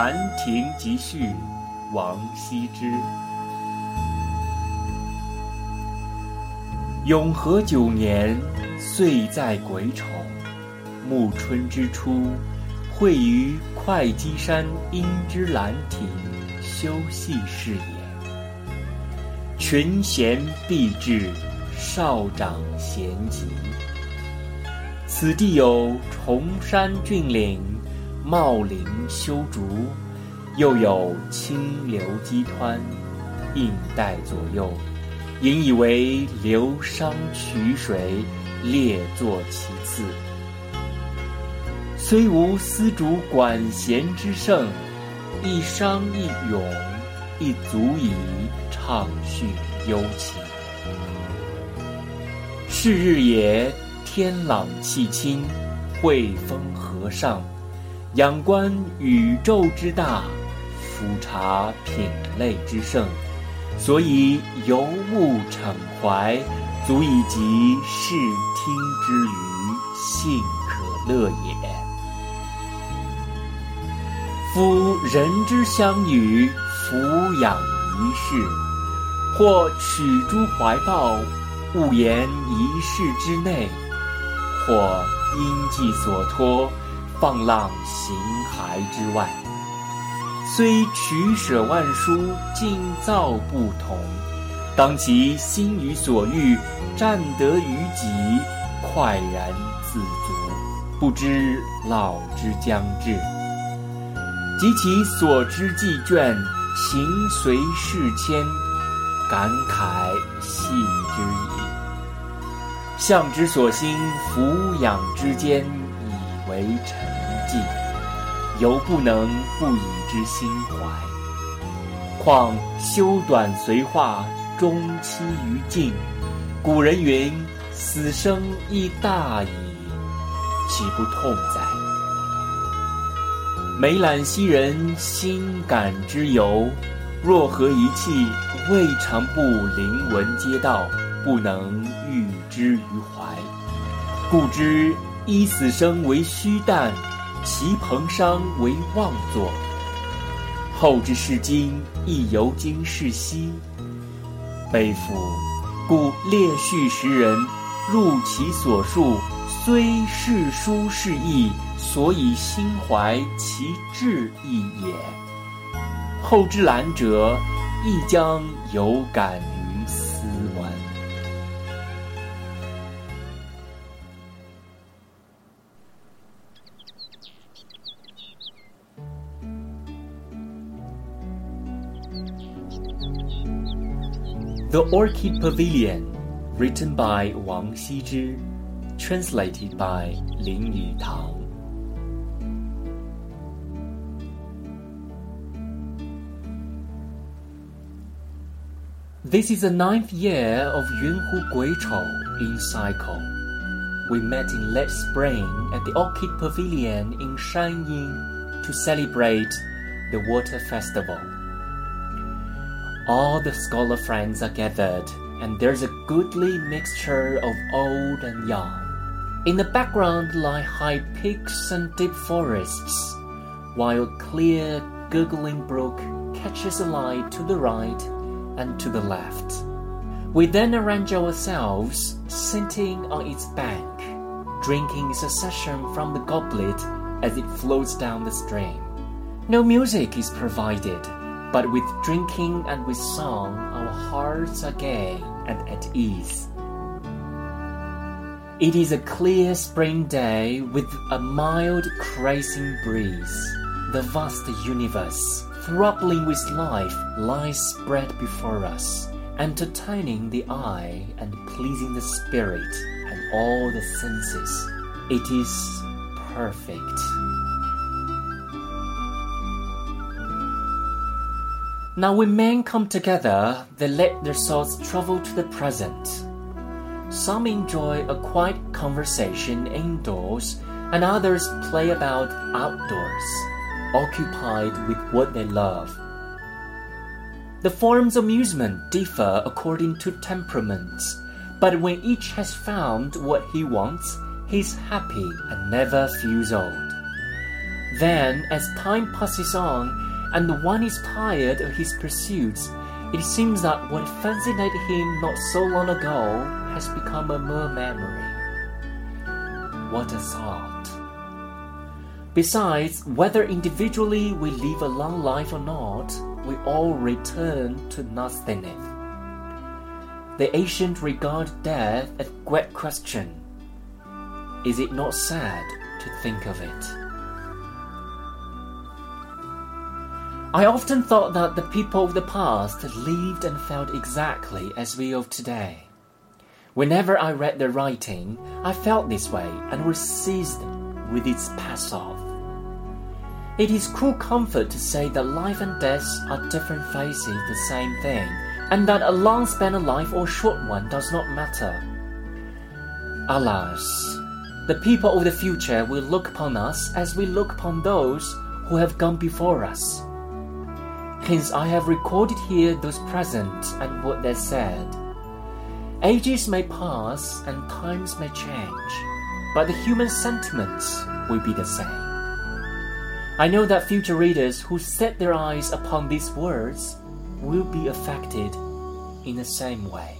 《兰亭集序》王羲之。永和九年，岁在癸丑，暮春之初，会于会稽山阴之兰亭修禊事也。群贤毕至，少长咸集。此地有崇山峻岭，茂林修竹，又有清流激湍，映带左右。引以为流觞曲水，列坐其次。虽无丝竹管弦之盛，一觞一咏，亦足以畅叙幽情。是日也，天朗气清，惠风和畅，仰观宇宙之大，俯察品类之盛。所以游目骋怀，足以及视听之娱，幸可乐也。夫人之相与，俯仰一世，或取诸怀抱，悟言一世之内；或因寄所托，放浪形骸之外。虽取舍万殊，尽造不同，当其心于所欲，占得于己，快然自足，不知老之将至。及其所之既倦，行随事迁，感慨系之矣。向之所欣，俯仰之间，为沉寂。犹不能不以之心怀。况修短随化，终期于尽。古人云：“死生亦大矣，岂不痛哉？”每览昔人心感之由，若何一气，未尝不临文嗟悼，不能喻之于怀。故知依死生为虚诞。其彭殇为妄作，后之视今亦犹今是昔。悲夫！故列叙时人，入其所述，虽是书是意，所以心怀其志意也。后之览者，亦将有感。The Orchid Pavilion, written by Wang Xizhi, translated by Lin Yutang. This is the ninth year of Yungho Kueichou in cycle. We met in late spring at the Orchid Pavilion in Shanyin to celebrate the Water Festival. All the scholar friends are gathered, and there's a goodly mixture of old and young. In the background lie high peaks and deep forests, while a clear, gurgling brook catches a light to the right and to the left. We then arrange ourselves, sitting on its bank, drinking in succession from the goblet as it flows down the stream. No music is provided but with drinking and with song, our hearts are gay and at ease. It is a clear spring day with a mild, caressing breeze. The vast universe, throbbing with life, lies spread before us, entertaining the eye and pleasing the spirit and all the senses. It is perfect. Now, when men come together, they let their thoughts travel to the present. Some enjoy a quiet conversation indoors, and others play about outdoors, occupied with what they love. The forms of amusement differ according to temperaments, but when each has found what he wants, he is happy and never feels old. Then, as time passes on, and one is tired of his pursuits, it seems that what fascinated him not so long ago has become a mere memory. What a thought! Besides, whether individually we live a long life or not, we all return to nothingness. The ancient regard death as a great question. Is it not sad to think of it? I often thought that the people of the past lived and felt exactly as we of today. Whenever I read their writing, I felt this way and was seized with its off. It is cruel comfort to say that life and death are different phases of the same thing, and that a long span of life or short one does not matter. Alas, the people of the future will look upon us as we look upon those who have gone before us. Hence, I have recorded here those present and what they said. Ages may pass and times may change, but the human sentiments will be the same. I know that future readers who set their eyes upon these words will be affected in the same way.